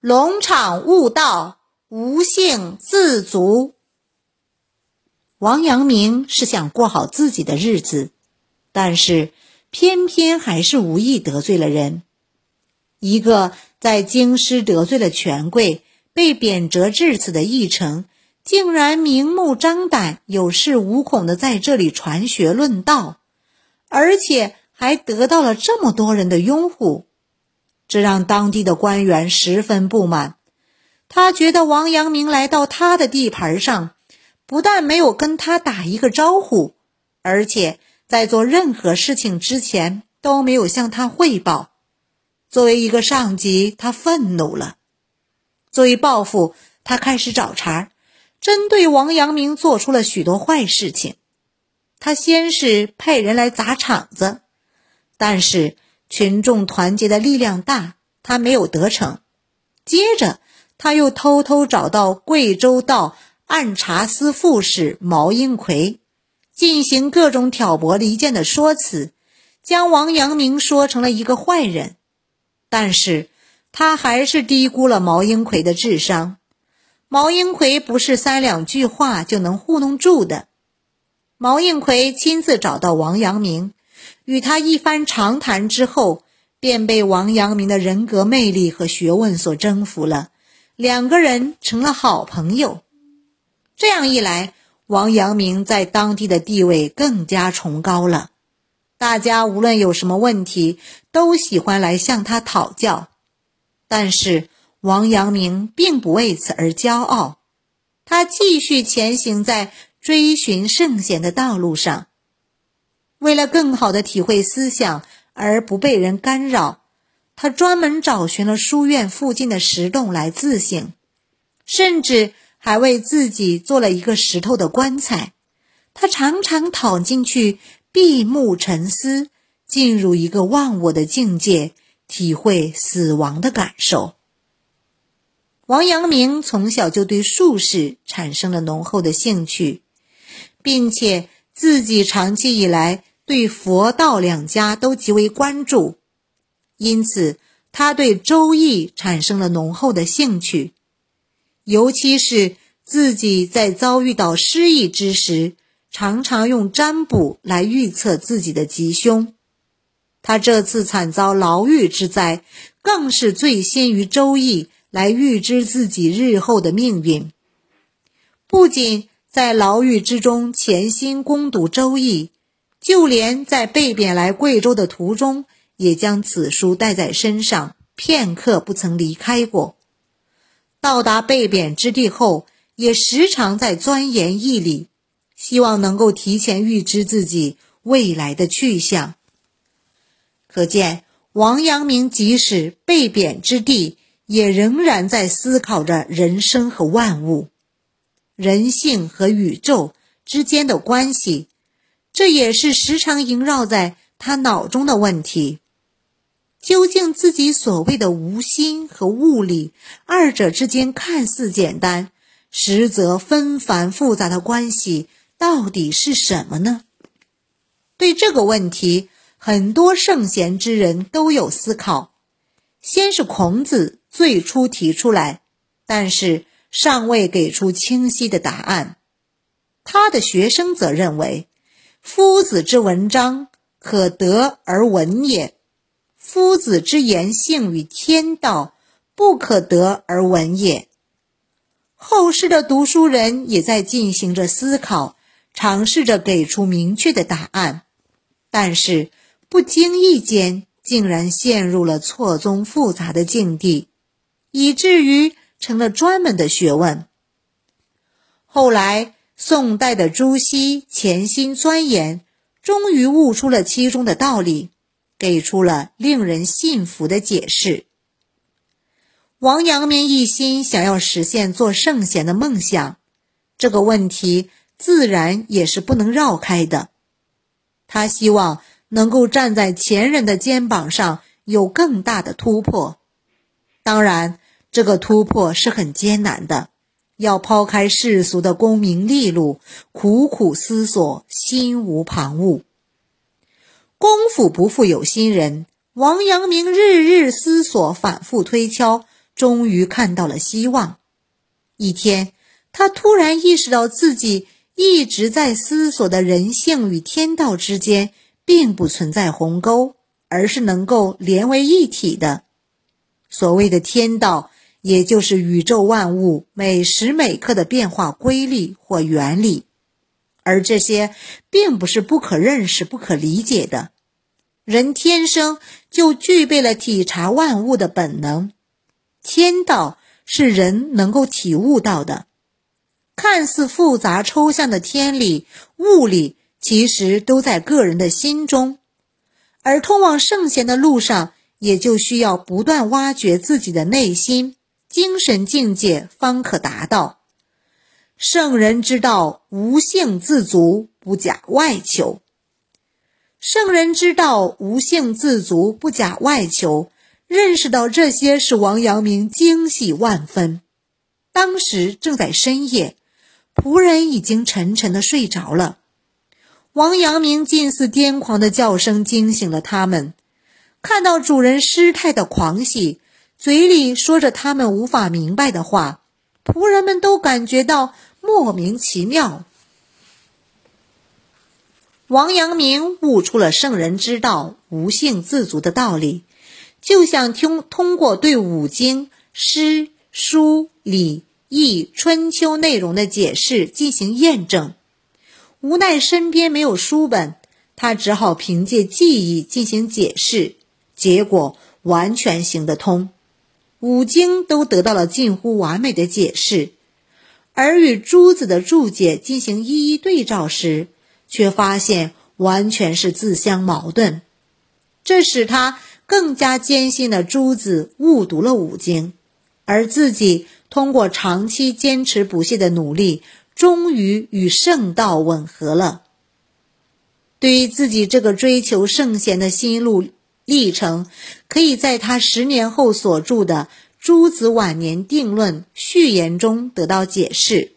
龙场悟道，无性自足。王阳明是想过好自己的日子，但是偏偏还是无意得罪了人。一个在京师得罪了权贵，被贬谪至此的义成，竟然明目张胆、有恃无恐的在这里传学论道，而且还得到了这么多人的拥护。这让当地的官员十分不满。他觉得王阳明来到他的地盘上，不但没有跟他打一个招呼，而且在做任何事情之前都没有向他汇报。作为一个上级，他愤怒了。作为报复，他开始找茬，针对王阳明做出了许多坏事情。他先是派人来砸场子，但是。群众团结的力量大，他没有得逞。接着，他又偷偷找到贵州道按察司副使毛应奎，进行各种挑拨离间的说辞，将王阳明说成了一个坏人。但是，他还是低估了毛英奎的智商。毛英奎不是三两句话就能糊弄住的。毛应奎亲自找到王阳明。与他一番长谈之后，便被王阳明的人格魅力和学问所征服了，两个人成了好朋友。这样一来，王阳明在当地的地位更加崇高了。大家无论有什么问题，都喜欢来向他讨教。但是王阳明并不为此而骄傲，他继续前行在追寻圣贤的道路上。为了更好的体会思想而不被人干扰，他专门找寻了书院附近的石洞来自省，甚至还为自己做了一个石头的棺材。他常常躺进去闭目沉思，进入一个忘我的境界，体会死亡的感受。王阳明从小就对术士产生了浓厚的兴趣，并且。自己长期以来对佛道两家都极为关注，因此他对《周易》产生了浓厚的兴趣，尤其是自己在遭遇到失意之时，常常用占卜来预测自己的吉凶。他这次惨遭牢狱之灾，更是醉心于《周易》来预知自己日后的命运，不仅。在牢狱之中潜心攻读《周易》，就连在被贬来贵州的途中，也将此书带在身上，片刻不曾离开过。到达被贬之地后，也时常在钻研义理，希望能够提前预知自己未来的去向。可见，王阳明即使被贬之地，也仍然在思考着人生和万物。人性和宇宙之间的关系，这也是时常萦绕在他脑中的问题。究竟自己所谓的无心和物理二者之间看似简单，实则纷繁复杂的关系到底是什么呢？对这个问题，很多圣贤之人都有思考。先是孔子最初提出来，但是。尚未给出清晰的答案，他的学生则认为：夫子之文章可得而闻也，夫子之言性与天道不可得而闻也。后世的读书人也在进行着思考，尝试着给出明确的答案，但是不经意间竟然陷入了错综复杂的境地，以至于。成了专门的学问。后来，宋代的朱熹潜心钻研，终于悟出了其中的道理，给出了令人信服的解释。王阳明一心想要实现做圣贤的梦想，这个问题自然也是不能绕开的。他希望能够站在前人的肩膀上，有更大的突破。当然。这个突破是很艰难的，要抛开世俗的功名利禄，苦苦思索，心无旁骛。功夫不负有心人，王阳明日日思索，反复推敲，终于看到了希望。一天，他突然意识到自己一直在思索的人性与天道之间，并不存在鸿沟，而是能够连为一体的。所谓的天道，也就是宇宙万物每时每刻的变化规律或原理，而这些并不是不可认识、不可理解的。人天生就具备了体察万物的本能，天道是人能够体悟到的。看似复杂抽象的天理、物理，其实都在个人的心中，而通往圣贤的路上。也就需要不断挖掘自己的内心精神境界，方可达到。圣人之道，无性自足，不假外求。圣人之道，无性自足，不假外求。认识到这些，使王阳明惊喜万分。当时正在深夜，仆人已经沉沉的睡着了。王阳明近似癫狂的叫声惊醒了他们。看到主人失态的狂喜，嘴里说着他们无法明白的话，仆人们都感觉到莫名其妙。王阳明悟出了圣人之道无性自足的道理，就想听通过对五经、诗、书、礼、易、春秋内容的解释进行验证，无奈身边没有书本，他只好凭借记忆进行解释。结果完全行得通，五经都得到了近乎完美的解释，而与朱子的注解进行一一对照时，却发现完全是自相矛盾。这使他更加坚信了朱子误读了五经，而自己通过长期坚持不懈的努力，终于与圣道吻合了。对于自己这个追求圣贤的心路。历程可以在他十年后所著的《诸子晚年定论》序言中得到解释。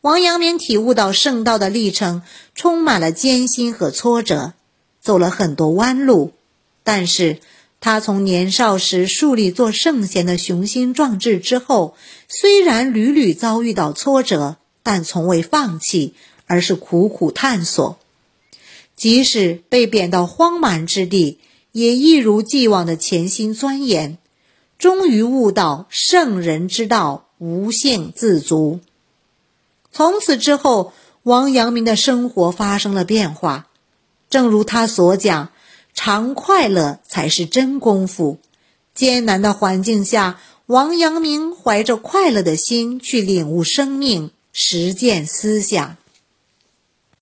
王阳明体悟到圣道的历程充满了艰辛和挫折，走了很多弯路，但是他从年少时树立做圣贤的雄心壮志之后，虽然屡屡遭遇到挫折，但从未放弃，而是苦苦探索，即使被贬到荒蛮之地。也一如既往的潜心钻研，终于悟到圣人之道无性自足。从此之后，王阳明的生活发生了变化。正如他所讲：“常快乐才是真功夫。”艰难的环境下，王阳明怀着快乐的心去领悟生命，实践思想。